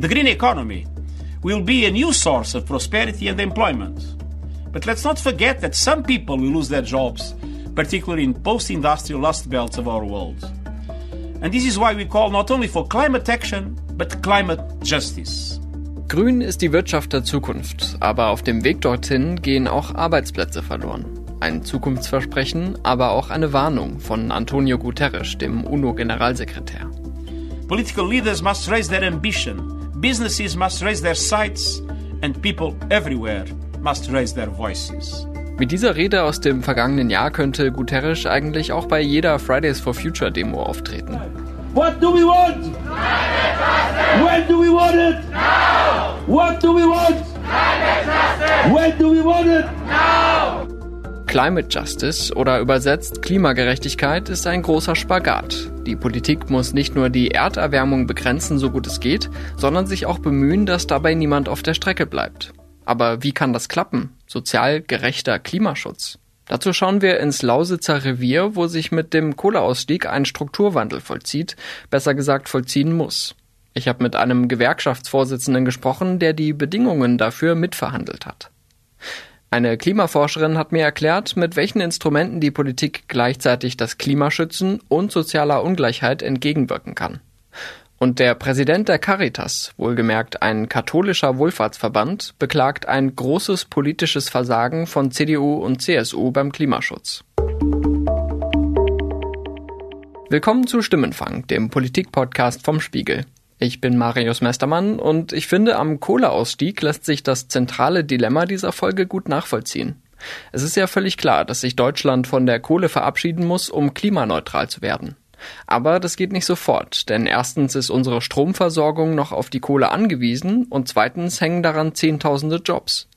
The green economy will be a new source of prosperity and employment. But let's not forget that some people will lose their jobs, particularly in post industrial Lust Belts of our world. And this is why we call not only for climate action, but climate justice. Grün ist die Wirtschaft der Zukunft, aber auf dem Weg dorthin gehen auch Arbeitsplätze verloren. Ein Zukunftsversprechen, aber auch eine Warnung von Antonio Guterres, dem UNO-Generalsekretär. Political leaders must raise their ambition, businesses must raise their sights, and people everywhere must raise their voices. Mit dieser Rede aus dem vergangenen Jahr könnte Guterres eigentlich auch bei jeder Fridays for Future Demo auftreten. What do we want? When do we want it? Now! What do we want? When do we want it? Now! Climate Justice oder übersetzt Klimagerechtigkeit ist ein großer Spagat. Die Politik muss nicht nur die Erderwärmung begrenzen, so gut es geht, sondern sich auch bemühen, dass dabei niemand auf der Strecke bleibt. Aber wie kann das klappen? Sozial gerechter Klimaschutz. Dazu schauen wir ins Lausitzer Revier, wo sich mit dem Kohleausstieg ein Strukturwandel vollzieht, besser gesagt vollziehen muss. Ich habe mit einem Gewerkschaftsvorsitzenden gesprochen, der die Bedingungen dafür mitverhandelt hat. Eine Klimaforscherin hat mir erklärt, mit welchen Instrumenten die Politik gleichzeitig das Klima schützen und sozialer Ungleichheit entgegenwirken kann. Und der Präsident der Caritas, wohlgemerkt ein katholischer Wohlfahrtsverband, beklagt ein großes politisches Versagen von CDU und CSU beim Klimaschutz. Willkommen zu Stimmenfang, dem Politikpodcast vom Spiegel. Ich bin Marius Mestermann und ich finde, am Kohleausstieg lässt sich das zentrale Dilemma dieser Folge gut nachvollziehen. Es ist ja völlig klar, dass sich Deutschland von der Kohle verabschieden muss, um klimaneutral zu werden. Aber das geht nicht sofort, denn erstens ist unsere Stromversorgung noch auf die Kohle angewiesen und zweitens hängen daran Zehntausende Jobs.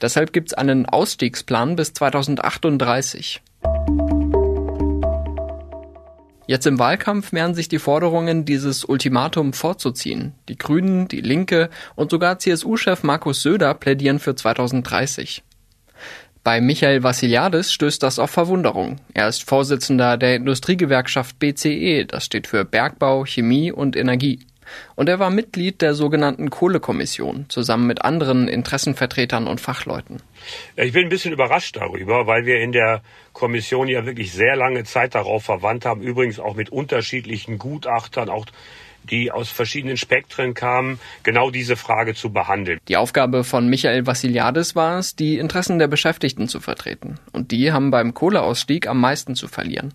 Deshalb gibt's einen Ausstiegsplan bis 2038. Jetzt im Wahlkampf mehren sich die Forderungen, dieses Ultimatum vorzuziehen. Die Grünen, die Linke und sogar CSU-Chef Markus Söder plädieren für 2030. Bei Michael Vassiliadis stößt das auf Verwunderung. Er ist Vorsitzender der Industriegewerkschaft BCE, das steht für Bergbau, Chemie und Energie. Und er war Mitglied der sogenannten Kohlekommission, zusammen mit anderen Interessenvertretern und Fachleuten. Ich bin ein bisschen überrascht darüber, weil wir in der Kommission ja wirklich sehr lange Zeit darauf verwandt haben, übrigens auch mit unterschiedlichen Gutachtern, auch die aus verschiedenen Spektren kamen, genau diese Frage zu behandeln. Die Aufgabe von Michael Vassiliadis war es, die Interessen der Beschäftigten zu vertreten. Und die haben beim Kohleausstieg am meisten zu verlieren.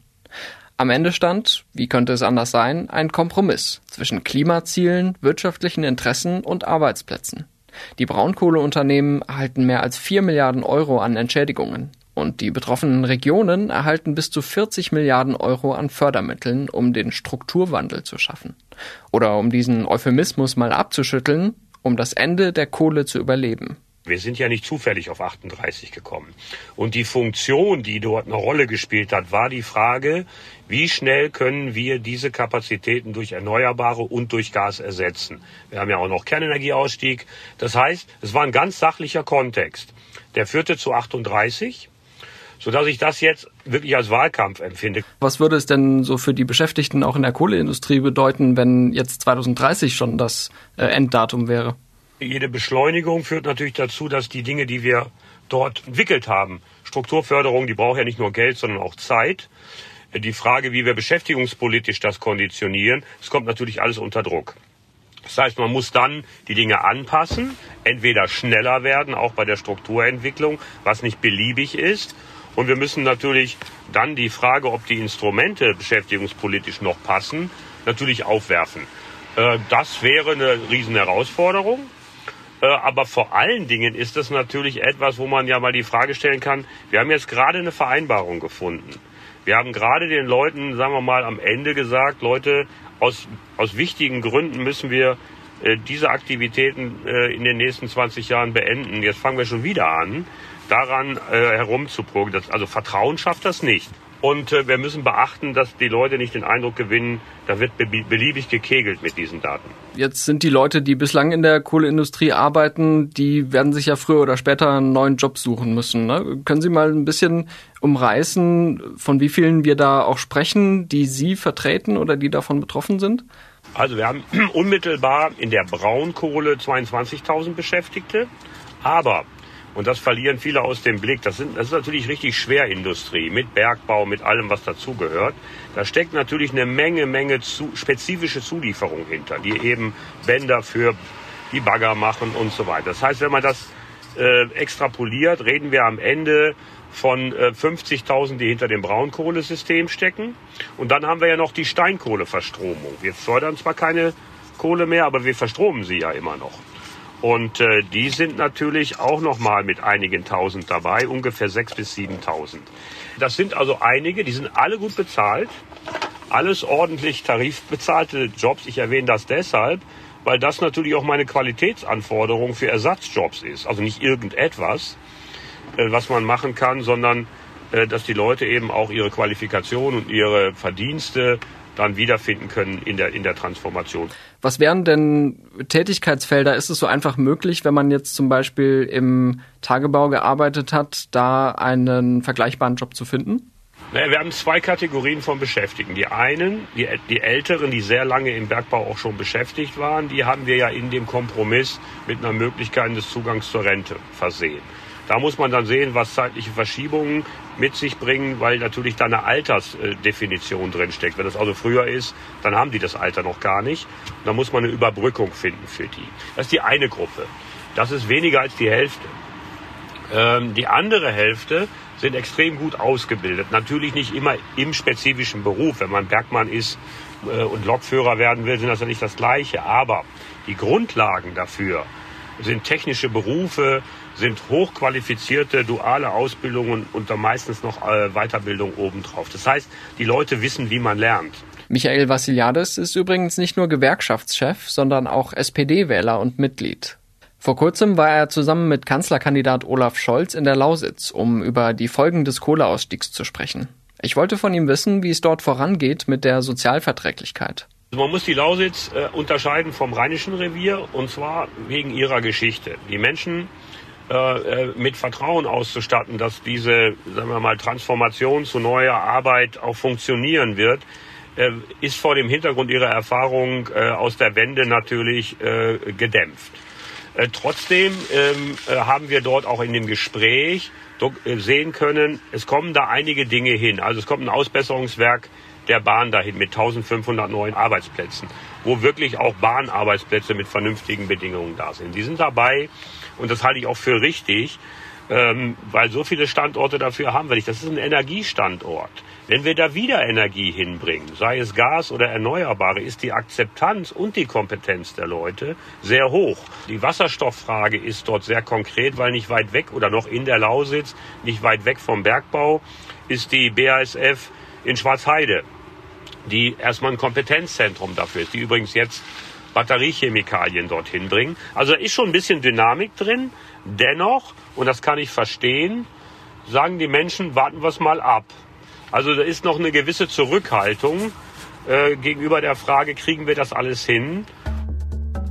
Am Ende stand, wie könnte es anders sein, ein Kompromiss zwischen Klimazielen, wirtschaftlichen Interessen und Arbeitsplätzen. Die Braunkohleunternehmen erhalten mehr als 4 Milliarden Euro an Entschädigungen und die betroffenen Regionen erhalten bis zu 40 Milliarden Euro an Fördermitteln, um den Strukturwandel zu schaffen. Oder um diesen Euphemismus mal abzuschütteln, um das Ende der Kohle zu überleben. Wir sind ja nicht zufällig auf 38 gekommen. Und die Funktion, die dort eine Rolle gespielt hat, war die Frage, wie schnell können wir diese Kapazitäten durch Erneuerbare und durch Gas ersetzen. Wir haben ja auch noch Kernenergieausstieg. Das heißt, es war ein ganz sachlicher Kontext. Der führte zu 38 sodass ich das jetzt wirklich als Wahlkampf empfinde. Was würde es denn so für die Beschäftigten auch in der Kohleindustrie bedeuten, wenn jetzt 2030 schon das äh, Enddatum wäre? Jede Beschleunigung führt natürlich dazu, dass die Dinge, die wir dort entwickelt haben, Strukturförderung, die braucht ja nicht nur Geld, sondern auch Zeit. Die Frage, wie wir beschäftigungspolitisch das konditionieren, es kommt natürlich alles unter Druck. Das heißt, man muss dann die Dinge anpassen, entweder schneller werden, auch bei der Strukturentwicklung, was nicht beliebig ist, und wir müssen natürlich dann die Frage, ob die Instrumente beschäftigungspolitisch noch passen, natürlich aufwerfen. Äh, das wäre eine Riesenherausforderung. Äh, aber vor allen Dingen ist das natürlich etwas, wo man ja mal die Frage stellen kann, wir haben jetzt gerade eine Vereinbarung gefunden. Wir haben gerade den Leuten, sagen wir mal, am Ende gesagt, Leute, aus, aus wichtigen Gründen müssen wir äh, diese Aktivitäten in den nächsten 20 Jahren beenden. Jetzt fangen wir schon wieder an daran äh, herumzuprogen. Also Vertrauen schafft das nicht. Und äh, wir müssen beachten, dass die Leute nicht den Eindruck gewinnen, da wird be beliebig gekegelt mit diesen Daten. Jetzt sind die Leute, die bislang in der Kohleindustrie arbeiten, die werden sich ja früher oder später einen neuen Job suchen müssen. Ne? Können Sie mal ein bisschen umreißen, von wie vielen wir da auch sprechen, die Sie vertreten oder die davon betroffen sind? Also wir haben unmittelbar in der Braunkohle 22.000 Beschäftigte, aber und das verlieren viele aus dem Blick. Das, sind, das ist natürlich richtig Schwerindustrie mit Bergbau, mit allem, was dazugehört. Da steckt natürlich eine Menge, Menge zu, spezifische Zulieferung hinter, die eben Bänder für die Bagger machen und so weiter. Das heißt, wenn man das äh, extrapoliert, reden wir am Ende von äh, 50.000, die hinter dem Braunkohlesystem stecken. Und dann haben wir ja noch die Steinkohleverstromung. Wir fördern zwar keine Kohle mehr, aber wir verstromen sie ja immer noch. Und äh, die sind natürlich auch noch mal mit einigen Tausend dabei, ungefähr sechs bis 7.000. Das sind also einige, die sind alle gut bezahlt, alles ordentlich tarifbezahlte Jobs. Ich erwähne das deshalb, weil das natürlich auch meine Qualitätsanforderung für Ersatzjobs ist. Also nicht irgendetwas, äh, was man machen kann, sondern äh, dass die Leute eben auch ihre Qualifikation und ihre Verdienste dann wiederfinden können in der, in der Transformation. Was wären denn Tätigkeitsfelder? Ist es so einfach möglich, wenn man jetzt zum Beispiel im Tagebau gearbeitet hat, da einen vergleichbaren Job zu finden? Naja, wir haben zwei Kategorien von Beschäftigten. Die einen, die, die Älteren, die sehr lange im Bergbau auch schon beschäftigt waren, die haben wir ja in dem Kompromiss mit einer Möglichkeit des Zugangs zur Rente versehen. Da muss man dann sehen, was zeitliche Verschiebungen mit sich bringen, weil natürlich da eine Altersdefinition drinsteckt. Wenn das also früher ist, dann haben die das Alter noch gar nicht. Da muss man eine Überbrückung finden für die. Das ist die eine Gruppe. Das ist weniger als die Hälfte. Ähm, die andere Hälfte sind extrem gut ausgebildet. Natürlich nicht immer im spezifischen Beruf. Wenn man Bergmann ist äh, und Lokführer werden will, sind das ja nicht das Gleiche. Aber die Grundlagen dafür sind technische Berufe, sind hochqualifizierte duale Ausbildungen und dann meistens noch äh, Weiterbildung obendrauf. Das heißt, die Leute wissen, wie man lernt. Michael Vassiliadis ist übrigens nicht nur Gewerkschaftschef, sondern auch SPD-Wähler und Mitglied. Vor kurzem war er zusammen mit Kanzlerkandidat Olaf Scholz in der Lausitz, um über die Folgen des Kohleausstiegs zu sprechen. Ich wollte von ihm wissen, wie es dort vorangeht mit der Sozialverträglichkeit. Also man muss die Lausitz äh, unterscheiden vom Rheinischen Revier und zwar wegen ihrer Geschichte. Die Menschen äh, äh, mit Vertrauen auszustatten, dass diese, sagen wir mal, Transformation zu neuer Arbeit auch funktionieren wird, äh, ist vor dem Hintergrund ihrer Erfahrung aus der Wende natürlich gedämpft. Trotzdem ähm, äh, haben wir dort auch in dem Gespräch sehen können, es kommen da einige Dinge hin. Also es kommt ein Ausbesserungswerk der Bahn dahin mit 1500 neuen Arbeitsplätzen, wo wirklich auch Bahnarbeitsplätze mit vernünftigen Bedingungen da sind. Die sind dabei, und das halte ich auch für richtig, ähm, weil so viele Standorte dafür haben wir nicht. Das ist ein Energiestandort. Wenn wir da wieder Energie hinbringen, sei es Gas oder Erneuerbare, ist die Akzeptanz und die Kompetenz der Leute sehr hoch. Die Wasserstofffrage ist dort sehr konkret, weil nicht weit weg oder noch in der Lausitz, nicht weit weg vom Bergbau, ist die BASF in Schwarzheide, die erstmal ein Kompetenzzentrum dafür ist, die übrigens jetzt Batteriechemikalien dorthin bringen. Also da ist schon ein bisschen Dynamik drin. Dennoch, und das kann ich verstehen, sagen die Menschen, warten wir es mal ab. Also da ist noch eine gewisse Zurückhaltung äh, gegenüber der Frage, kriegen wir das alles hin?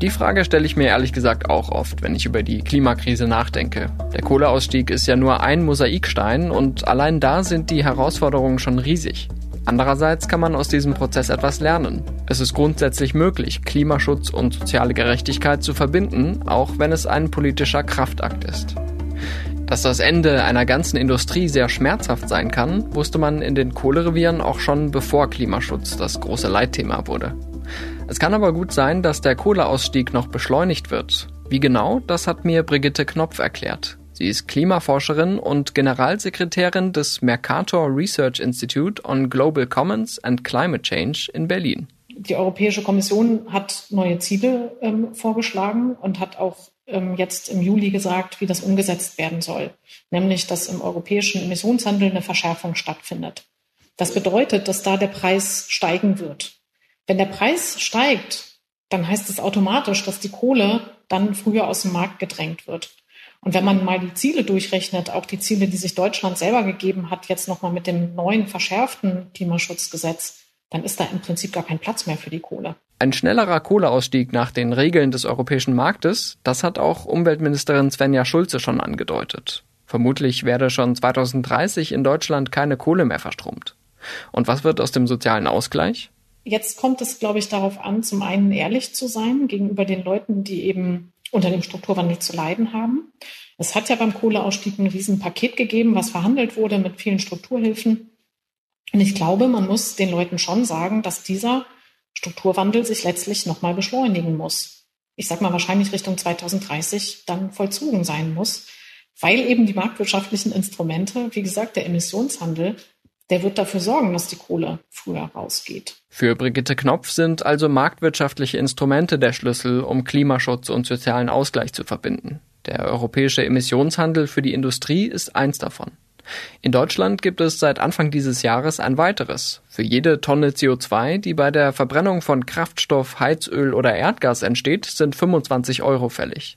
Die Frage stelle ich mir ehrlich gesagt auch oft, wenn ich über die Klimakrise nachdenke. Der Kohleausstieg ist ja nur ein Mosaikstein und allein da sind die Herausforderungen schon riesig. Andererseits kann man aus diesem Prozess etwas lernen. Es ist grundsätzlich möglich, Klimaschutz und soziale Gerechtigkeit zu verbinden, auch wenn es ein politischer Kraftakt ist. Dass das Ende einer ganzen Industrie sehr schmerzhaft sein kann, wusste man in den Kohlerevieren auch schon bevor Klimaschutz das große Leitthema wurde. Es kann aber gut sein, dass der Kohleausstieg noch beschleunigt wird. Wie genau, das hat mir Brigitte Knopf erklärt. Sie ist Klimaforscherin und Generalsekretärin des Mercator Research Institute on Global Commons and Climate Change in Berlin. Die Europäische Kommission hat neue Ziele ähm, vorgeschlagen und hat auch ähm, jetzt im Juli gesagt, wie das umgesetzt werden soll. Nämlich, dass im europäischen Emissionshandel eine Verschärfung stattfindet. Das bedeutet, dass da der Preis steigen wird. Wenn der Preis steigt, dann heißt es automatisch, dass die Kohle dann früher aus dem Markt gedrängt wird. Und wenn man mal die Ziele durchrechnet, auch die Ziele, die sich Deutschland selber gegeben hat, jetzt nochmal mit dem neuen verschärften Klimaschutzgesetz, dann ist da im Prinzip gar kein Platz mehr für die Kohle. Ein schnellerer Kohleausstieg nach den Regeln des europäischen Marktes, das hat auch Umweltministerin Svenja Schulze schon angedeutet. Vermutlich werde schon 2030 in Deutschland keine Kohle mehr verstromt. Und was wird aus dem sozialen Ausgleich? jetzt kommt es, glaube ich, darauf an, zum einen ehrlich zu sein gegenüber den Leuten, die eben unter dem Strukturwandel zu leiden haben. Es hat ja beim Kohleausstieg ein Riesenpaket gegeben, was verhandelt wurde mit vielen Strukturhilfen. Und ich glaube, man muss den Leuten schon sagen, dass dieser Strukturwandel sich letztlich nochmal beschleunigen muss. Ich sage mal wahrscheinlich Richtung 2030 dann vollzogen sein muss, weil eben die marktwirtschaftlichen Instrumente, wie gesagt, der Emissionshandel, der wird dafür sorgen, dass die Kohle früher rausgeht. Für Brigitte Knopf sind also marktwirtschaftliche Instrumente der Schlüssel, um Klimaschutz und sozialen Ausgleich zu verbinden. Der europäische Emissionshandel für die Industrie ist eins davon. In Deutschland gibt es seit Anfang dieses Jahres ein weiteres. Für jede Tonne CO2, die bei der Verbrennung von Kraftstoff, Heizöl oder Erdgas entsteht, sind 25 Euro fällig.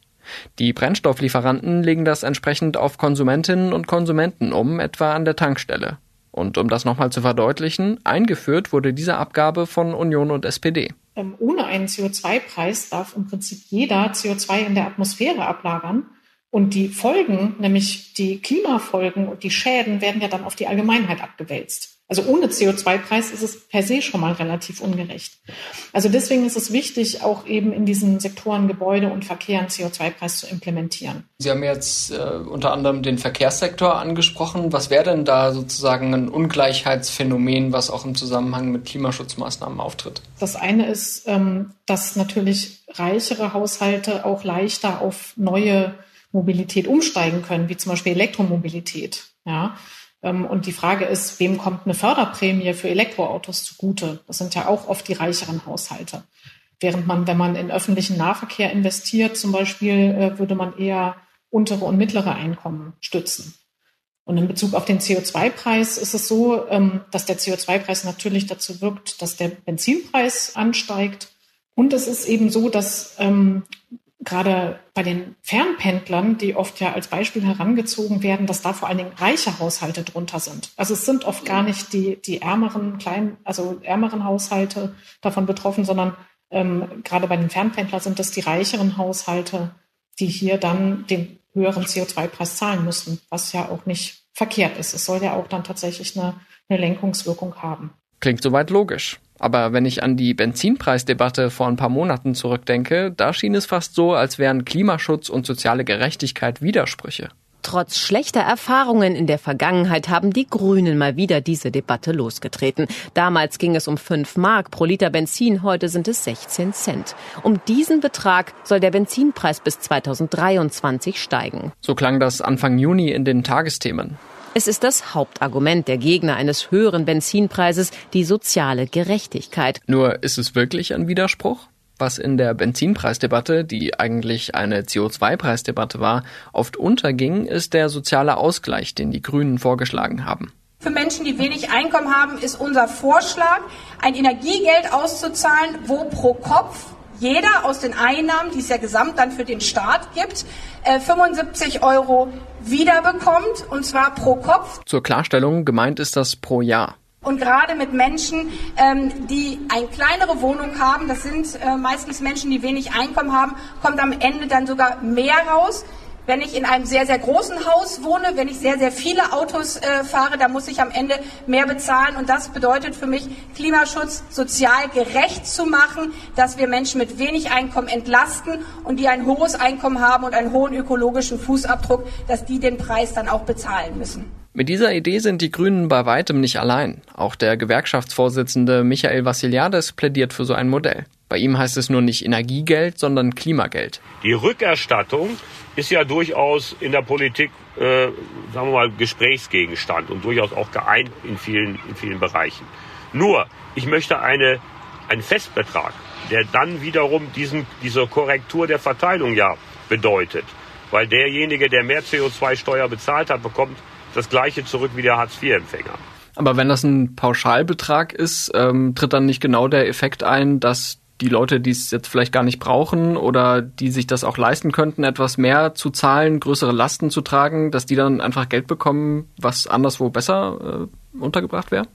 Die Brennstofflieferanten legen das entsprechend auf Konsumentinnen und Konsumenten um, etwa an der Tankstelle. Und um das nochmal zu verdeutlichen, eingeführt wurde diese Abgabe von Union und SPD. Ähm, ohne einen CO2-Preis darf im Prinzip jeder CO2 in der Atmosphäre ablagern. Und die Folgen, nämlich die Klimafolgen und die Schäden, werden ja dann auf die Allgemeinheit abgewälzt. Also ohne CO2-Preis ist es per se schon mal relativ ungerecht. Also deswegen ist es wichtig, auch eben in diesen Sektoren Gebäude und Verkehr einen CO2-Preis zu implementieren. Sie haben jetzt äh, unter anderem den Verkehrssektor angesprochen. Was wäre denn da sozusagen ein Ungleichheitsphänomen, was auch im Zusammenhang mit Klimaschutzmaßnahmen auftritt? Das eine ist, ähm, dass natürlich reichere Haushalte auch leichter auf neue Mobilität umsteigen können, wie zum Beispiel Elektromobilität. Ja, und die Frage ist, wem kommt eine Förderprämie für Elektroautos zugute? Das sind ja auch oft die reicheren Haushalte. Während man, wenn man in öffentlichen Nahverkehr investiert, zum Beispiel, äh, würde man eher untere und mittlere Einkommen stützen. Und in Bezug auf den CO2-Preis ist es so, ähm, dass der CO2-Preis natürlich dazu wirkt, dass der Benzinpreis ansteigt. Und es ist eben so, dass ähm, gerade bei den Fernpendlern, die oft ja als Beispiel herangezogen werden, dass da vor allen Dingen reiche Haushalte drunter sind. Also es sind oft gar nicht die, die ärmeren, kleinen, also ärmeren Haushalte davon betroffen, sondern ähm, gerade bei den Fernpendlern sind es die reicheren Haushalte, die hier dann den höheren CO2-Preis zahlen müssen, was ja auch nicht verkehrt ist. Es soll ja auch dann tatsächlich eine, eine Lenkungswirkung haben. Klingt soweit logisch. Aber wenn ich an die Benzinpreisdebatte vor ein paar Monaten zurückdenke, da schien es fast so, als wären Klimaschutz und soziale Gerechtigkeit Widersprüche. Trotz schlechter Erfahrungen in der Vergangenheit haben die Grünen mal wieder diese Debatte losgetreten. Damals ging es um 5 Mark pro Liter Benzin, heute sind es 16 Cent. Um diesen Betrag soll der Benzinpreis bis 2023 steigen. So klang das Anfang Juni in den Tagesthemen. Es ist das Hauptargument der Gegner eines höheren Benzinpreises, die soziale Gerechtigkeit. Nur ist es wirklich ein Widerspruch? Was in der Benzinpreisdebatte, die eigentlich eine CO2-Preisdebatte war, oft unterging, ist der soziale Ausgleich, den die Grünen vorgeschlagen haben. Für Menschen, die wenig Einkommen haben, ist unser Vorschlag, ein Energiegeld auszuzahlen, wo pro Kopf jeder aus den Einnahmen, die es ja gesamt dann für den Staat gibt, 75 äh, Euro wiederbekommt, und zwar pro Kopf. Zur Klarstellung, gemeint ist das pro Jahr. Und gerade mit Menschen, ähm, die eine kleinere Wohnung haben, das sind äh, meistens Menschen, die wenig Einkommen haben, kommt am Ende dann sogar mehr raus. Wenn ich in einem sehr, sehr großen Haus wohne, wenn ich sehr, sehr viele Autos äh, fahre, dann muss ich am Ende mehr bezahlen. Und das bedeutet für mich, Klimaschutz sozial gerecht zu machen, dass wir Menschen mit wenig Einkommen entlasten und die ein hohes Einkommen haben und einen hohen ökologischen Fußabdruck, dass die den Preis dann auch bezahlen müssen. Mit dieser Idee sind die Grünen bei weitem nicht allein. Auch der Gewerkschaftsvorsitzende Michael Vassiliades plädiert für so ein Modell. Bei ihm heißt es nur nicht Energiegeld, sondern Klimageld. Die Rückerstattung ist ja durchaus in der Politik, äh, sagen wir mal, Gesprächsgegenstand und durchaus auch geeint in vielen, in vielen Bereichen. Nur, ich möchte eine, einen Festbetrag, der dann wiederum diesen, diese Korrektur der Verteilung ja bedeutet. Weil derjenige, der mehr CO2-Steuer bezahlt hat, bekommt das gleiche zurück wie der Hartz-IV-Empfänger. Aber wenn das ein Pauschalbetrag ist, ähm, tritt dann nicht genau der Effekt ein, dass die Leute, die es jetzt vielleicht gar nicht brauchen oder die sich das auch leisten könnten, etwas mehr zu zahlen, größere Lasten zu tragen, dass die dann einfach Geld bekommen, was anderswo besser äh, untergebracht wäre?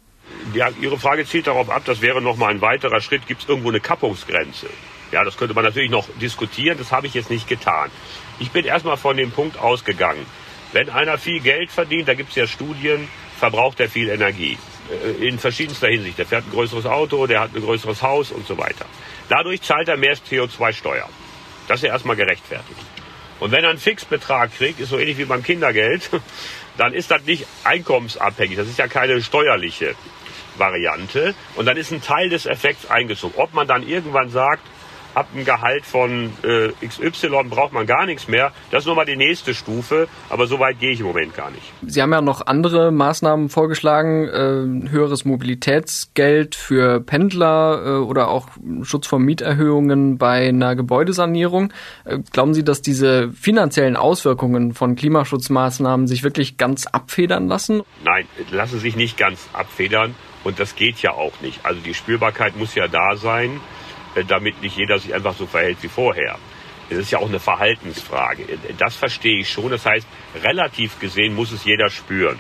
Ja, Ihre Frage zielt darauf ab, das wäre nochmal ein weiterer Schritt. Gibt es irgendwo eine Kappungsgrenze? Ja, das könnte man natürlich noch diskutieren, das habe ich jetzt nicht getan. Ich bin erstmal von dem Punkt ausgegangen, wenn einer viel Geld verdient, da gibt es ja Studien, verbraucht er viel Energie. Äh, in verschiedenster Hinsicht. Der fährt ein größeres Auto, der hat ein größeres Haus und so weiter. Dadurch zahlt er mehr CO2-Steuer. Das ist ja erstmal gerechtfertigt. Und wenn er einen Fixbetrag kriegt, ist so ähnlich wie beim Kindergeld, dann ist das nicht einkommensabhängig. Das ist ja keine steuerliche Variante. Und dann ist ein Teil des Effekts eingezogen. Ob man dann irgendwann sagt, ab einem Gehalt von äh, XY braucht man gar nichts mehr. Das ist nochmal die nächste Stufe, aber so weit gehe ich im Moment gar nicht. Sie haben ja noch andere Maßnahmen vorgeschlagen, äh, höheres Mobilitätsgeld für Pendler äh, oder auch Schutz vor Mieterhöhungen bei einer Gebäudesanierung. Äh, glauben Sie, dass diese finanziellen Auswirkungen von Klimaschutzmaßnahmen sich wirklich ganz abfedern lassen? Nein, lassen sich nicht ganz abfedern und das geht ja auch nicht. Also die Spürbarkeit muss ja da sein. Äh, damit nicht jeder sich einfach so verhält wie vorher. Es ist ja auch eine Verhaltensfrage. Das verstehe ich schon. Das heißt, relativ gesehen muss es jeder spüren.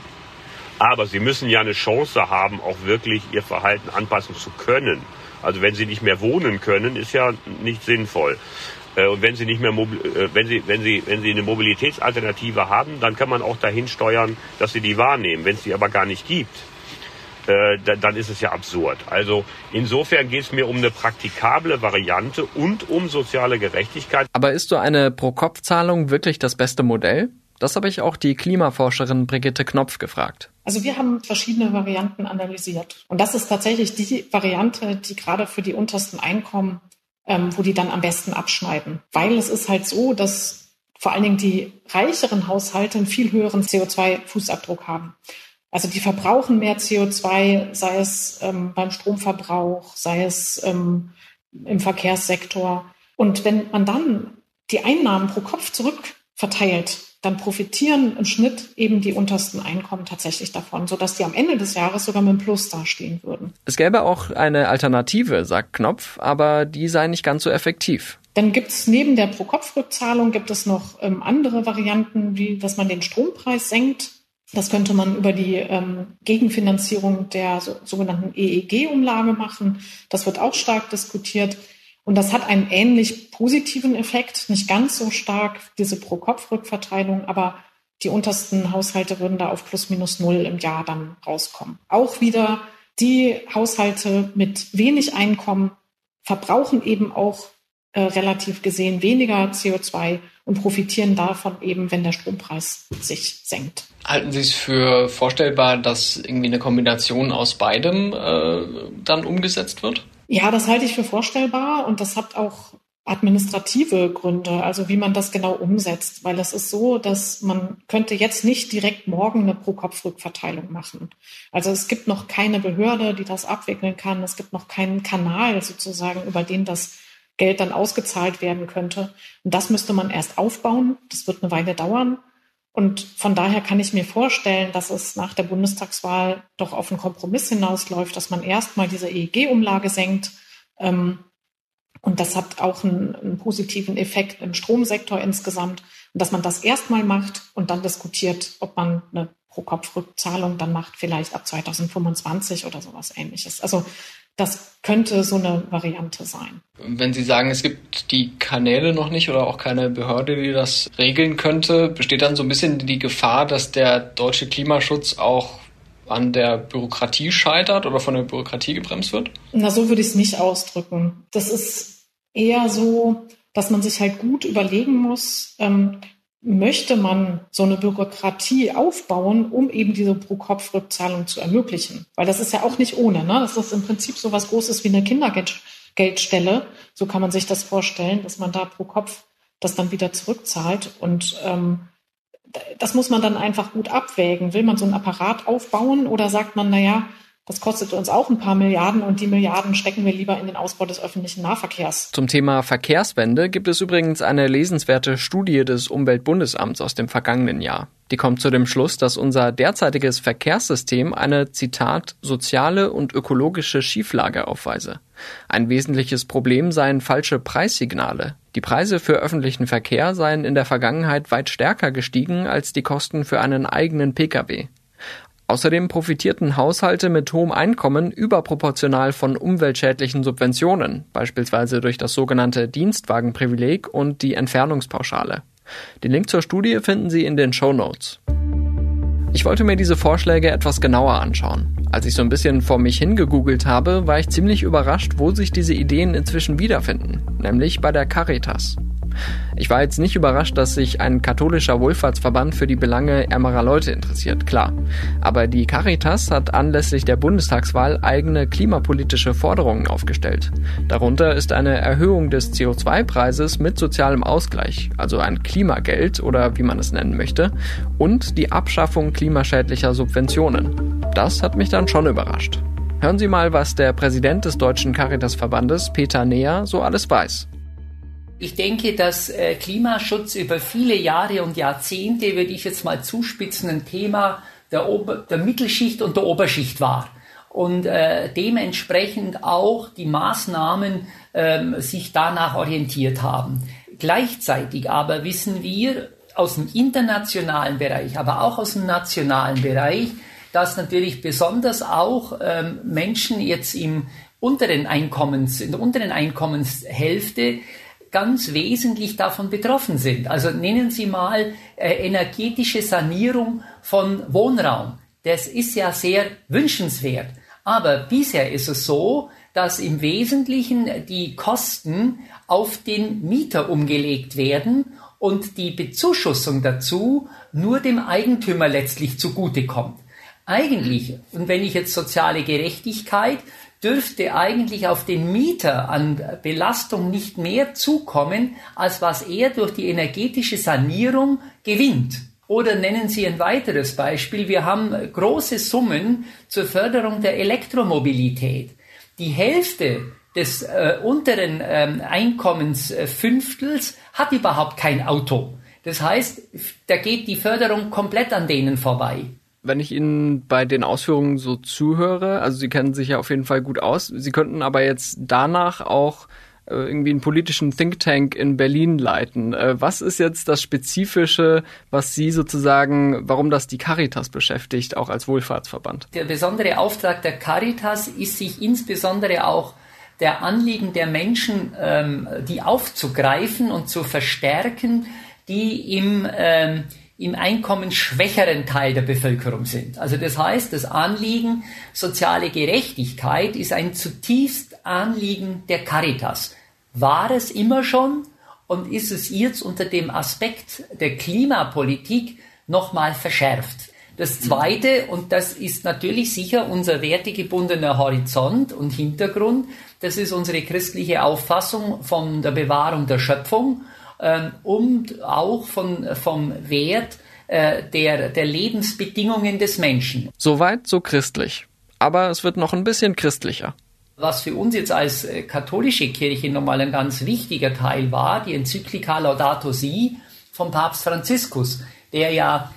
Aber sie müssen ja eine Chance haben, auch wirklich ihr Verhalten anpassen zu können. Also wenn sie nicht mehr wohnen können, ist ja nicht sinnvoll. Äh, und wenn sie nicht mehr, äh, wenn sie, wenn sie, wenn sie eine Mobilitätsalternative haben, dann kann man auch dahin steuern, dass sie die wahrnehmen. Wenn es die aber gar nicht gibt, äh, dann ist es ja absurd. Also insofern geht es mir um eine praktikable Variante und um soziale Gerechtigkeit. Aber ist so eine Pro-Kopf-Zahlung wirklich das beste Modell? Das habe ich auch die Klimaforscherin Brigitte Knopf gefragt. Also wir haben verschiedene Varianten analysiert. Und das ist tatsächlich die Variante, die gerade für die untersten Einkommen, ähm, wo die dann am besten abschneiden. Weil es ist halt so, dass vor allen Dingen die reicheren Haushalte einen viel höheren CO2-Fußabdruck haben. Also die verbrauchen mehr CO2, sei es ähm, beim Stromverbrauch, sei es ähm, im Verkehrssektor. Und wenn man dann die Einnahmen pro Kopf zurückverteilt, dann profitieren im Schnitt eben die untersten Einkommen tatsächlich davon, sodass die am Ende des Jahres sogar mit einem Plus dastehen würden. Es gäbe auch eine Alternative, sagt Knopf, aber die sei nicht ganz so effektiv. Dann gibt es neben der Pro-Kopf-Rückzahlung gibt es noch ähm, andere Varianten, wie dass man den Strompreis senkt das könnte man über die ähm, Gegenfinanzierung der so, sogenannten EEG-Umlage machen. Das wird auch stark diskutiert. Und das hat einen ähnlich positiven Effekt, nicht ganz so stark, diese Pro-Kopf-Rückverteilung, aber die untersten Haushalte würden da auf plus minus null im Jahr dann rauskommen. Auch wieder die Haushalte mit wenig Einkommen verbrauchen eben auch äh, relativ gesehen weniger CO2 und profitieren davon eben, wenn der Strompreis sich senkt. Halten Sie es für vorstellbar, dass irgendwie eine Kombination aus beidem äh, dann umgesetzt wird? Ja, das halte ich für vorstellbar und das hat auch administrative Gründe, also wie man das genau umsetzt, weil es ist so, dass man könnte jetzt nicht direkt morgen eine Pro-Kopf-Rückverteilung machen. Also es gibt noch keine Behörde, die das abwickeln kann. Es gibt noch keinen Kanal sozusagen, über den das Geld dann ausgezahlt werden könnte. Und das müsste man erst aufbauen. Das wird eine Weile dauern. Und von daher kann ich mir vorstellen, dass es nach der Bundestagswahl doch auf einen Kompromiss hinausläuft, dass man erstmal diese EEG-Umlage senkt. Ähm, und das hat auch einen, einen, positiven Effekt im Stromsektor insgesamt. Und dass man das erstmal macht und dann diskutiert, ob man eine Pro-Kopf-Rückzahlung dann macht, vielleicht ab 2025 oder sowas ähnliches. Also das könnte so eine Variante sein. Wenn Sie sagen, es gibt die Kanäle noch nicht oder auch keine Behörde, die das regeln könnte, besteht dann so ein bisschen die Gefahr, dass der deutsche Klimaschutz auch an der Bürokratie scheitert oder von der Bürokratie gebremst wird? Na, so würde ich es nicht ausdrücken. Das ist eher so, dass man sich halt gut überlegen muss, ähm, möchte man so eine Bürokratie aufbauen, um eben diese Pro-Kopf-Rückzahlung zu ermöglichen? Weil das ist ja auch nicht ohne. Ne? Das ist im Prinzip so was Großes wie eine Kindergeldstelle. So kann man sich das vorstellen, dass man da pro Kopf das dann wieder zurückzahlt. Und ähm, das muss man dann einfach gut abwägen. Will man so einen Apparat aufbauen oder sagt man, na ja, das kostet uns auch ein paar Milliarden und die Milliarden stecken wir lieber in den Ausbau des öffentlichen Nahverkehrs. Zum Thema Verkehrswende gibt es übrigens eine lesenswerte Studie des Umweltbundesamts aus dem vergangenen Jahr. Die kommt zu dem Schluss, dass unser derzeitiges Verkehrssystem eine, Zitat, soziale und ökologische Schieflage aufweise. Ein wesentliches Problem seien falsche Preissignale. Die Preise für öffentlichen Verkehr seien in der Vergangenheit weit stärker gestiegen als die Kosten für einen eigenen Pkw. Außerdem profitierten Haushalte mit hohem Einkommen überproportional von umweltschädlichen Subventionen, beispielsweise durch das sogenannte Dienstwagenprivileg und die Entfernungspauschale. Den Link zur Studie finden Sie in den Show Notes. Ich wollte mir diese Vorschläge etwas genauer anschauen. Als ich so ein bisschen vor mich hingegoogelt habe, war ich ziemlich überrascht, wo sich diese Ideen inzwischen wiederfinden, nämlich bei der Caritas. Ich war jetzt nicht überrascht, dass sich ein katholischer Wohlfahrtsverband für die Belange ärmerer Leute interessiert, klar. Aber die Caritas hat anlässlich der Bundestagswahl eigene klimapolitische Forderungen aufgestellt. Darunter ist eine Erhöhung des CO2-Preises mit sozialem Ausgleich, also ein Klimageld oder wie man es nennen möchte, und die Abschaffung klimaschädlicher Subventionen. Das hat mich dann schon überrascht. Hören Sie mal, was der Präsident des Deutschen Caritas-Verbandes, Peter Neher, so alles weiß. Ich denke, dass äh, Klimaschutz über viele Jahre und Jahrzehnte, würde ich jetzt mal zuspitzen, ein Thema der, Ober der Mittelschicht und der Oberschicht war. Und äh, dementsprechend auch die Maßnahmen ähm, sich danach orientiert haben. Gleichzeitig aber wissen wir aus dem internationalen Bereich, aber auch aus dem nationalen Bereich, dass natürlich besonders auch ähm, Menschen jetzt im unteren Einkommens, in der unteren Einkommenshälfte ganz wesentlich davon betroffen sind. Also nennen Sie mal äh, energetische Sanierung von Wohnraum. Das ist ja sehr wünschenswert. Aber bisher ist es so, dass im Wesentlichen die Kosten auf den Mieter umgelegt werden und die Bezuschussung dazu nur dem Eigentümer letztlich zugutekommt. Eigentlich, und wenn ich jetzt soziale Gerechtigkeit dürfte eigentlich auf den Mieter an Belastung nicht mehr zukommen, als was er durch die energetische Sanierung gewinnt. Oder nennen Sie ein weiteres Beispiel. Wir haben große Summen zur Förderung der Elektromobilität. Die Hälfte des äh, unteren ähm, Einkommensfünftels hat überhaupt kein Auto. Das heißt, da geht die Förderung komplett an denen vorbei wenn ich Ihnen bei den Ausführungen so zuhöre, also Sie kennen sich ja auf jeden Fall gut aus, Sie könnten aber jetzt danach auch äh, irgendwie einen politischen Think Tank in Berlin leiten. Äh, was ist jetzt das Spezifische, was Sie sozusagen, warum das die Caritas beschäftigt, auch als Wohlfahrtsverband? Der besondere Auftrag der Caritas ist sich insbesondere auch der Anliegen der Menschen, ähm, die aufzugreifen und zu verstärken, die im ähm, im einkommensschwächeren Teil der Bevölkerung sind. Also das heißt, das Anliegen soziale Gerechtigkeit ist ein zutiefst Anliegen der Caritas. War es immer schon und ist es jetzt unter dem Aspekt der Klimapolitik nochmal verschärft. Das Zweite, und das ist natürlich sicher unser wertegebundener Horizont und Hintergrund, das ist unsere christliche Auffassung von der Bewahrung der Schöpfung ähm, und auch von, vom Wert äh, der, der Lebensbedingungen des Menschen. Soweit so christlich. Aber es wird noch ein bisschen christlicher. Was für uns jetzt als äh, katholische Kirche nochmal ein ganz wichtiger Teil war, die Enzyklika Laudato Si vom Papst Franziskus, der ja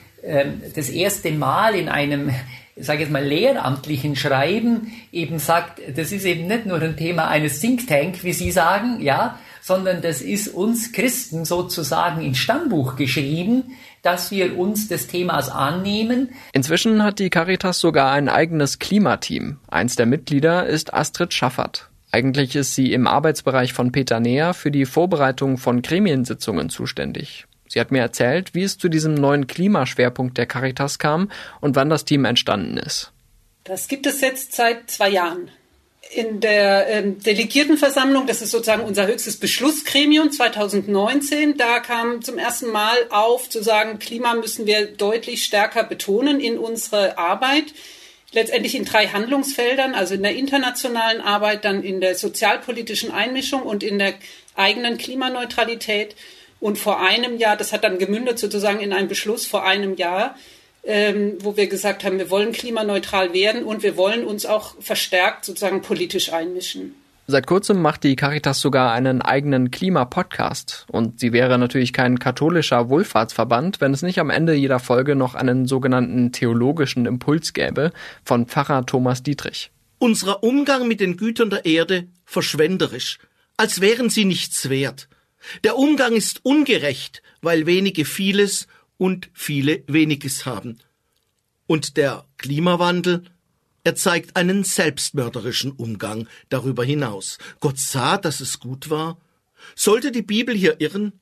das erste Mal in einem sage jetzt mal, lehramtlichen Schreiben eben sagt, das ist eben nicht nur ein Thema eines Think Tank, wie Sie sagen, ja, sondern das ist uns Christen sozusagen ins Stammbuch geschrieben, dass wir uns des Themas annehmen. Inzwischen hat die Caritas sogar ein eigenes Klimateam. Eins der Mitglieder ist Astrid Schaffert. Eigentlich ist sie im Arbeitsbereich von Peter Neher für die Vorbereitung von Gremiensitzungen zuständig. Sie hat mir erzählt, wie es zu diesem neuen Klimaschwerpunkt der Caritas kam und wann das Team entstanden ist. Das gibt es jetzt seit zwei Jahren in der ähm, Delegiertenversammlung, das ist sozusagen unser höchstes Beschlussgremium 2019, da kam zum ersten Mal auf zu sagen, Klima müssen wir deutlich stärker betonen in unserer Arbeit. Letztendlich in drei Handlungsfeldern, also in der internationalen Arbeit, dann in der sozialpolitischen Einmischung und in der eigenen Klimaneutralität. Und vor einem Jahr, das hat dann gemündet sozusagen in einen Beschluss vor einem Jahr, ähm, wo wir gesagt haben, wir wollen klimaneutral werden und wir wollen uns auch verstärkt sozusagen politisch einmischen. Seit kurzem macht die Caritas sogar einen eigenen Klimapodcast. Und sie wäre natürlich kein katholischer Wohlfahrtsverband, wenn es nicht am Ende jeder Folge noch einen sogenannten theologischen Impuls gäbe von Pfarrer Thomas Dietrich. Unser Umgang mit den Gütern der Erde verschwenderisch, als wären sie nichts wert. Der Umgang ist ungerecht, weil wenige vieles und viele weniges haben. Und der Klimawandel, er zeigt einen selbstmörderischen Umgang darüber hinaus. Gott sah, dass es gut war. Sollte die Bibel hier irren?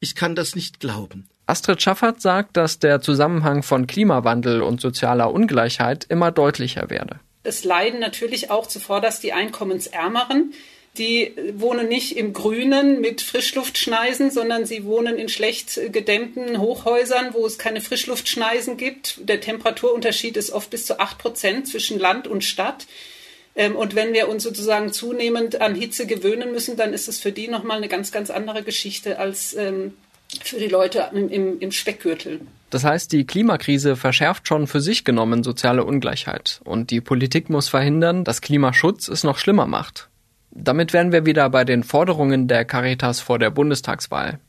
Ich kann das nicht glauben. Astrid Schaffert sagt, dass der Zusammenhang von Klimawandel und sozialer Ungleichheit immer deutlicher werde. Es leiden natürlich auch zuvorderst die Einkommensärmeren. Die wohnen nicht im Grünen mit Frischluftschneisen, sondern sie wohnen in schlecht gedämmten Hochhäusern, wo es keine Frischluftschneisen gibt. Der Temperaturunterschied ist oft bis zu acht Prozent zwischen Land und Stadt. Ähm, und wenn wir uns sozusagen zunehmend an Hitze gewöhnen müssen, dann ist es für die nochmal eine ganz, ganz andere Geschichte als ähm, für die Leute im, im, im Speckgürtel. Das heißt, die Klimakrise verschärft schon für sich genommen soziale Ungleichheit und die Politik muss verhindern, dass Klimaschutz es noch schlimmer macht. Damit wären wir wieder bei den Forderungen der Caritas vor der Bundestagswahl.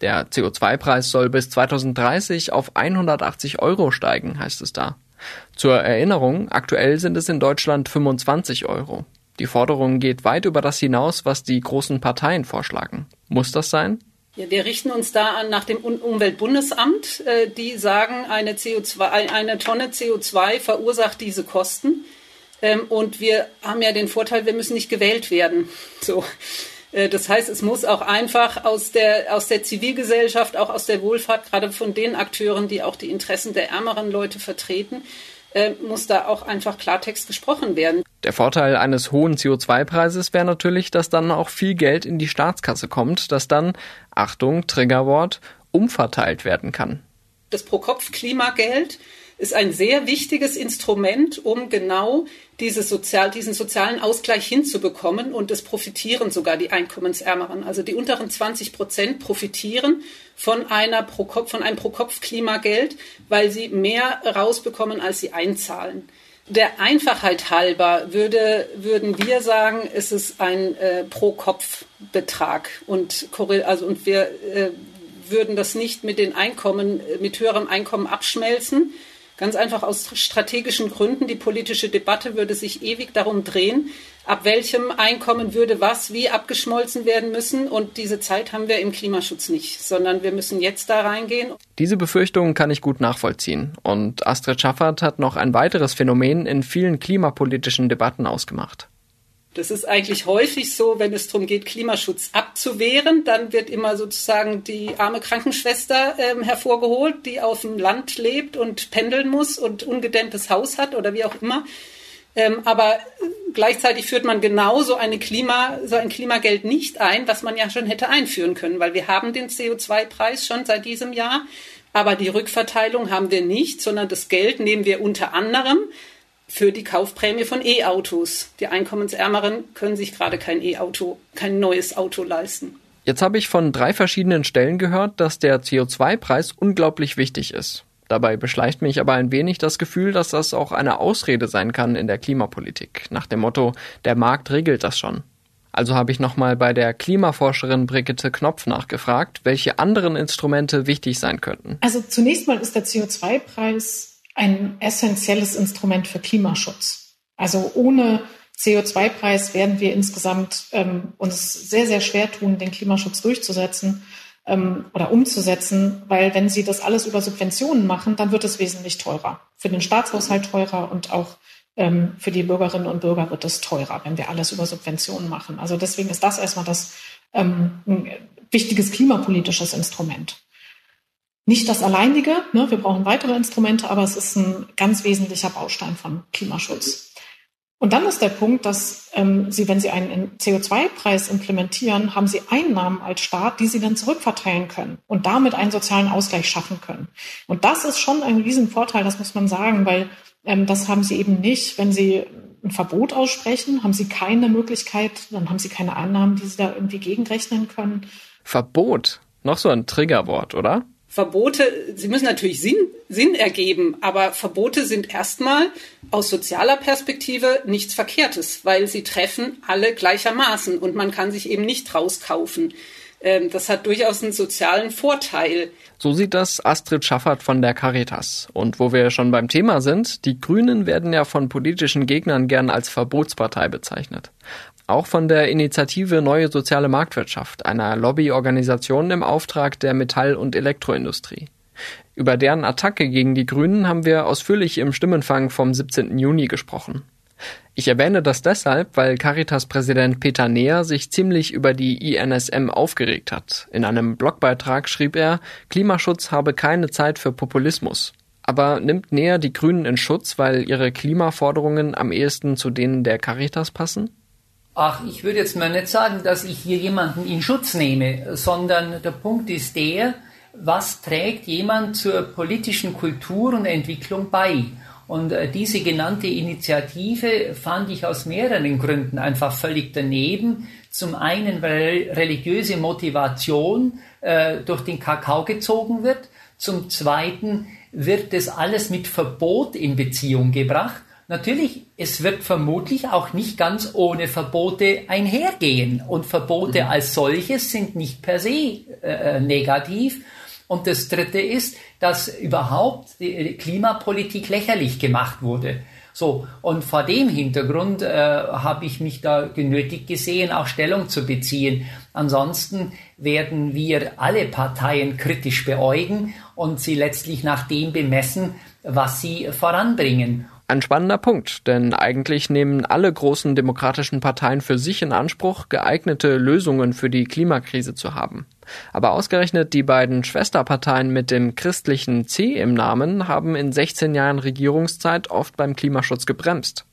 Der CO2-Preis soll bis 2030 auf 180 Euro steigen, heißt es da. Zur Erinnerung, aktuell sind es in Deutschland 25 Euro. Die Forderung geht weit über das hinaus, was die großen Parteien vorschlagen. Muss das sein? Ja, wir richten uns da an nach dem Umweltbundesamt. Äh, die sagen, eine, CO2, eine Tonne CO2 verursacht diese Kosten. Ähm, und wir haben ja den Vorteil, wir müssen nicht gewählt werden. So. Äh, das heißt, es muss auch einfach aus der, aus der Zivilgesellschaft, auch aus der Wohlfahrt, gerade von den Akteuren, die auch die Interessen der ärmeren Leute vertreten, äh, muss da auch einfach Klartext gesprochen werden. Der Vorteil eines hohen CO2-Preises wäre natürlich, dass dann auch viel Geld in die Staatskasse kommt, das dann, Achtung, Triggerwort, umverteilt werden kann. Das Pro-Kopf-Klimageld ist ein sehr wichtiges Instrument, um genau diese Sozial, diesen sozialen Ausgleich hinzubekommen. Und es profitieren sogar die Einkommensärmeren. Also die unteren 20 Prozent profitieren von, einer Pro -Kopf, von einem Pro-Kopf-Klimageld, weil sie mehr rausbekommen, als sie einzahlen. Der Einfachheit halber würde, würden wir sagen, es ist ein äh, Pro-Kopf-Betrag. Und, also, und wir äh, würden das nicht mit den Einkommen, mit höherem Einkommen abschmelzen, Ganz einfach aus strategischen Gründen. Die politische Debatte würde sich ewig darum drehen, ab welchem Einkommen würde was wie abgeschmolzen werden müssen. Und diese Zeit haben wir im Klimaschutz nicht, sondern wir müssen jetzt da reingehen. Diese Befürchtungen kann ich gut nachvollziehen. Und Astrid Schaffert hat noch ein weiteres Phänomen in vielen klimapolitischen Debatten ausgemacht. Das ist eigentlich häufig so, wenn es darum geht, Klimaschutz abzuwehren, dann wird immer sozusagen die arme Krankenschwester ähm, hervorgeholt, die auf dem Land lebt und pendeln muss und ungedämmtes Haus hat oder wie auch immer. Ähm, aber gleichzeitig führt man genau eine Klima, so ein Klimageld nicht ein, was man ja schon hätte einführen können, weil wir haben den CO2-Preis schon seit diesem Jahr, aber die Rückverteilung haben wir nicht, sondern das Geld nehmen wir unter anderem für die Kaufprämie von E-Autos. Die Einkommensärmeren können sich gerade kein E-Auto, kein neues Auto leisten. Jetzt habe ich von drei verschiedenen Stellen gehört, dass der CO2-Preis unglaublich wichtig ist. Dabei beschleicht mich aber ein wenig das Gefühl, dass das auch eine Ausrede sein kann in der Klimapolitik, nach dem Motto, der Markt regelt das schon. Also habe ich nochmal bei der Klimaforscherin Brigitte Knopf nachgefragt, welche anderen Instrumente wichtig sein könnten. Also zunächst mal ist der CO2-Preis ein essentielles Instrument für Klimaschutz. Also ohne CO2-Preis werden wir insgesamt ähm, uns sehr, sehr schwer tun, den Klimaschutz durchzusetzen ähm, oder umzusetzen, weil wenn Sie das alles über Subventionen machen, dann wird es wesentlich teurer. Für den Staatshaushalt teurer und auch ähm, für die Bürgerinnen und Bürger wird es teurer, wenn wir alles über Subventionen machen. Also deswegen ist das erstmal das ähm, ein wichtiges klimapolitisches Instrument. Nicht das alleinige, ne? wir brauchen weitere Instrumente, aber es ist ein ganz wesentlicher Baustein von Klimaschutz. Und dann ist der Punkt, dass ähm, Sie, wenn Sie einen CO2-Preis implementieren, haben Sie Einnahmen als Staat, die Sie dann zurückverteilen können und damit einen sozialen Ausgleich schaffen können. Und das ist schon ein Riesenvorteil, das muss man sagen, weil ähm, das haben Sie eben nicht, wenn Sie ein Verbot aussprechen, haben Sie keine Möglichkeit, dann haben Sie keine Einnahmen, die Sie da irgendwie gegenrechnen können. Verbot, noch so ein Triggerwort, oder? Verbote, sie müssen natürlich Sinn, Sinn ergeben, aber Verbote sind erstmal aus sozialer Perspektive nichts Verkehrtes, weil sie treffen alle gleichermaßen und man kann sich eben nicht rauskaufen. Ähm, das hat durchaus einen sozialen Vorteil. So sieht das Astrid Schaffert von der Caritas. Und wo wir schon beim Thema sind, die Grünen werden ja von politischen Gegnern gern als Verbotspartei bezeichnet. Auch von der Initiative Neue Soziale Marktwirtschaft, einer Lobbyorganisation im Auftrag der Metall- und Elektroindustrie. Über deren Attacke gegen die Grünen haben wir ausführlich im Stimmenfang vom 17. Juni gesprochen. Ich erwähne das deshalb, weil Caritas-Präsident Peter Neher sich ziemlich über die INSM aufgeregt hat. In einem Blogbeitrag schrieb er, Klimaschutz habe keine Zeit für Populismus. Aber nimmt Neher die Grünen in Schutz, weil ihre Klimaforderungen am ehesten zu denen der Caritas passen? Ach, ich würde jetzt mal nicht sagen, dass ich hier jemanden in Schutz nehme, sondern der Punkt ist der, was trägt jemand zur politischen Kultur und Entwicklung bei? Und äh, diese genannte Initiative fand ich aus mehreren Gründen einfach völlig daneben. Zum einen, weil religiöse Motivation äh, durch den Kakao gezogen wird. Zum zweiten wird das alles mit Verbot in Beziehung gebracht. Natürlich, es wird vermutlich auch nicht ganz ohne Verbote einhergehen. Und Verbote mhm. als solches sind nicht per se äh, äh negativ. Und das Dritte ist, dass überhaupt die Klimapolitik lächerlich gemacht wurde. So, und vor dem Hintergrund äh, habe ich mich da genötigt gesehen, auch Stellung zu beziehen. Ansonsten werden wir alle Parteien kritisch beäugen und sie letztlich nach dem bemessen, was sie voranbringen. Ein spannender Punkt, denn eigentlich nehmen alle großen demokratischen Parteien für sich in Anspruch, geeignete Lösungen für die Klimakrise zu haben. Aber ausgerechnet die beiden Schwesterparteien mit dem christlichen C im Namen haben in 16 Jahren Regierungszeit oft beim Klimaschutz gebremst.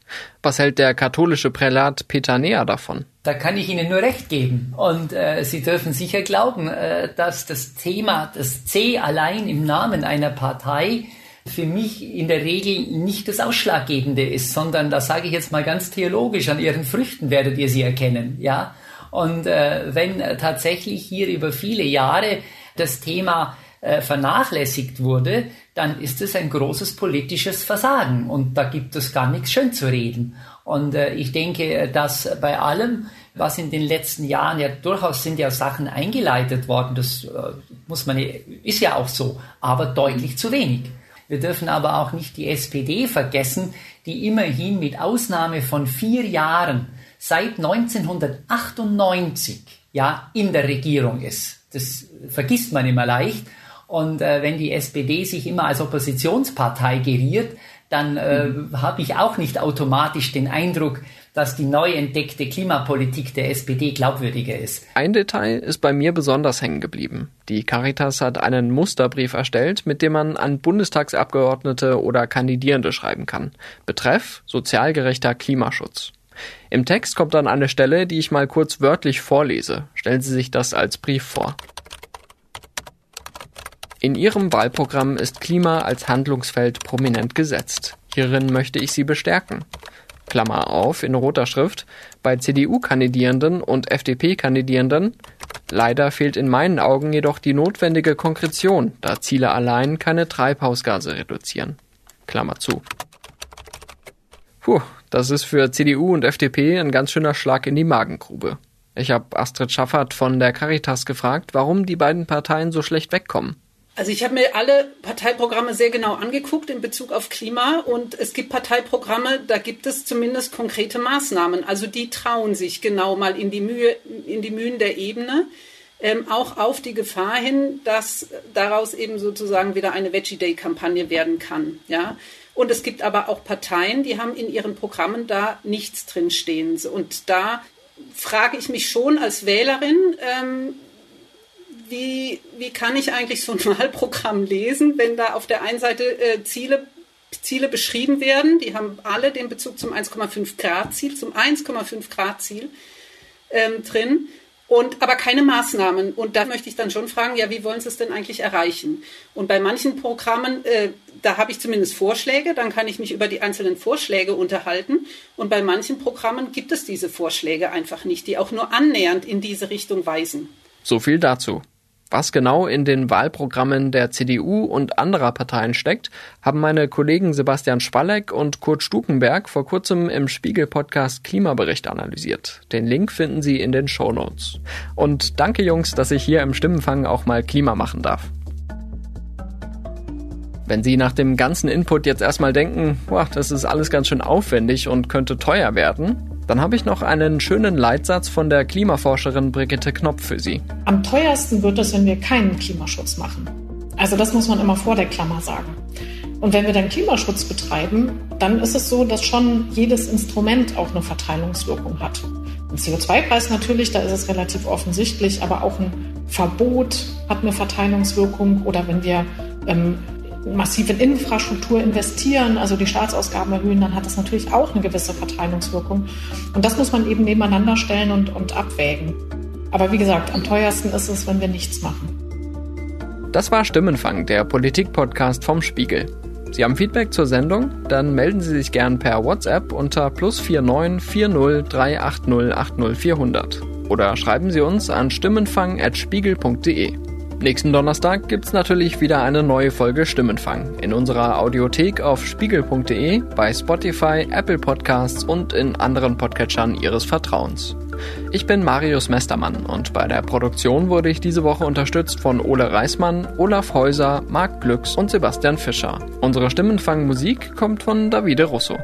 Was hält der katholische Prälat Peter Nea davon? Da kann ich Ihnen nur recht geben. Und äh, Sie dürfen sicher glauben, äh, dass das Thema, das C allein im Namen einer Partei für mich in der Regel nicht das Ausschlaggebende ist, sondern da sage ich jetzt mal ganz theologisch, an ihren Früchten werdet ihr sie erkennen, ja. Und äh, wenn tatsächlich hier über viele Jahre das Thema äh, vernachlässigt wurde, dann ist es ein großes politisches Versagen und da gibt es gar nichts schön zu reden. Und äh, ich denke, dass bei allem, was in den letzten Jahren ja durchaus sind ja Sachen eingeleitet worden, das äh, muss man, ist ja auch so, aber deutlich zu wenig. Wir dürfen aber auch nicht die SPD vergessen, die immerhin mit Ausnahme von vier Jahren seit 1998 ja in der Regierung ist. Das vergisst man immer leicht. Und äh, wenn die SPD sich immer als Oppositionspartei geriert, dann äh, mhm. habe ich auch nicht automatisch den Eindruck, dass die neu entdeckte Klimapolitik der SPD glaubwürdiger ist. Ein Detail ist bei mir besonders hängen geblieben. Die Caritas hat einen Musterbrief erstellt, mit dem man an Bundestagsabgeordnete oder Kandidierende schreiben kann. Betreff sozialgerechter Klimaschutz. Im Text kommt dann eine Stelle, die ich mal kurz wörtlich vorlese. Stellen Sie sich das als Brief vor. In Ihrem Wahlprogramm ist Klima als Handlungsfeld prominent gesetzt. Hierin möchte ich Sie bestärken. Klammer auf, in roter Schrift, bei CDU-Kandidierenden und FDP-Kandidierenden. Leider fehlt in meinen Augen jedoch die notwendige Konkretion, da Ziele allein keine Treibhausgase reduzieren. Klammer zu. Puh, das ist für CDU und FDP ein ganz schöner Schlag in die Magengrube. Ich habe Astrid Schaffert von der Caritas gefragt, warum die beiden Parteien so schlecht wegkommen. Also ich habe mir alle Parteiprogramme sehr genau angeguckt in Bezug auf Klima und es gibt Parteiprogramme, da gibt es zumindest konkrete Maßnahmen. Also die trauen sich genau mal in die Mühe, in die Mühen der Ebene, ähm, auch auf die Gefahr hin, dass daraus eben sozusagen wieder eine Veggie Day Kampagne werden kann. Ja. Und es gibt aber auch Parteien, die haben in ihren Programmen da nichts drinstehen. Und da frage ich mich schon als Wählerin, ähm, wie, wie kann ich eigentlich so ein Wahlprogramm lesen, wenn da auf der einen Seite äh, Ziele, Ziele beschrieben werden, die haben alle den Bezug zum 1,5 Grad Ziel, zum 1,5 Grad Ziel ähm, drin. Und aber keine Maßnahmen. Und da möchte ich dann schon fragen, ja, wie wollen Sie es denn eigentlich erreichen? Und bei manchen Programmen, äh, da habe ich zumindest Vorschläge, dann kann ich mich über die einzelnen Vorschläge unterhalten. Und bei manchen Programmen gibt es diese Vorschläge einfach nicht, die auch nur annähernd in diese Richtung weisen. So viel dazu. Was genau in den Wahlprogrammen der CDU und anderer Parteien steckt, haben meine Kollegen Sebastian Spalleck und Kurt Stukenberg vor kurzem im Spiegel-Podcast Klimabericht analysiert. Den Link finden Sie in den Show Notes. Und danke Jungs, dass ich hier im Stimmenfang auch mal Klima machen darf. Wenn Sie nach dem ganzen Input jetzt erstmal denken, boah, das ist alles ganz schön aufwendig und könnte teuer werden, dann habe ich noch einen schönen Leitsatz von der Klimaforscherin Brigitte Knopf für Sie. Am teuersten wird es, wenn wir keinen Klimaschutz machen. Also das muss man immer vor der Klammer sagen. Und wenn wir dann Klimaschutz betreiben, dann ist es so, dass schon jedes Instrument auch eine Verteilungswirkung hat. Ein CO2-Preis natürlich, da ist es relativ offensichtlich, aber auch ein Verbot hat eine Verteilungswirkung. Oder wenn wir ähm, massiv in Infrastruktur investieren, also die Staatsausgaben erhöhen, dann hat das natürlich auch eine gewisse Verteilungswirkung. Und das muss man eben nebeneinander stellen und, und abwägen. Aber wie gesagt, am teuersten ist es, wenn wir nichts machen. Das war Stimmenfang, der Politik-Podcast vom Spiegel. Sie haben Feedback zur Sendung? Dann melden Sie sich gern per WhatsApp unter plus 49 40 380 80 400 oder schreiben Sie uns an stimmenfang.spiegel.de. Nächsten Donnerstag gibt's natürlich wieder eine neue Folge Stimmenfang in unserer Audiothek auf spiegel.de, bei Spotify, Apple Podcasts und in anderen Podcatchern Ihres Vertrauens. Ich bin Marius Mestermann und bei der Produktion wurde ich diese Woche unterstützt von Ole Reismann, Olaf Häuser, Marc Glücks und Sebastian Fischer. Unsere Stimmenfangmusik kommt von Davide Russo.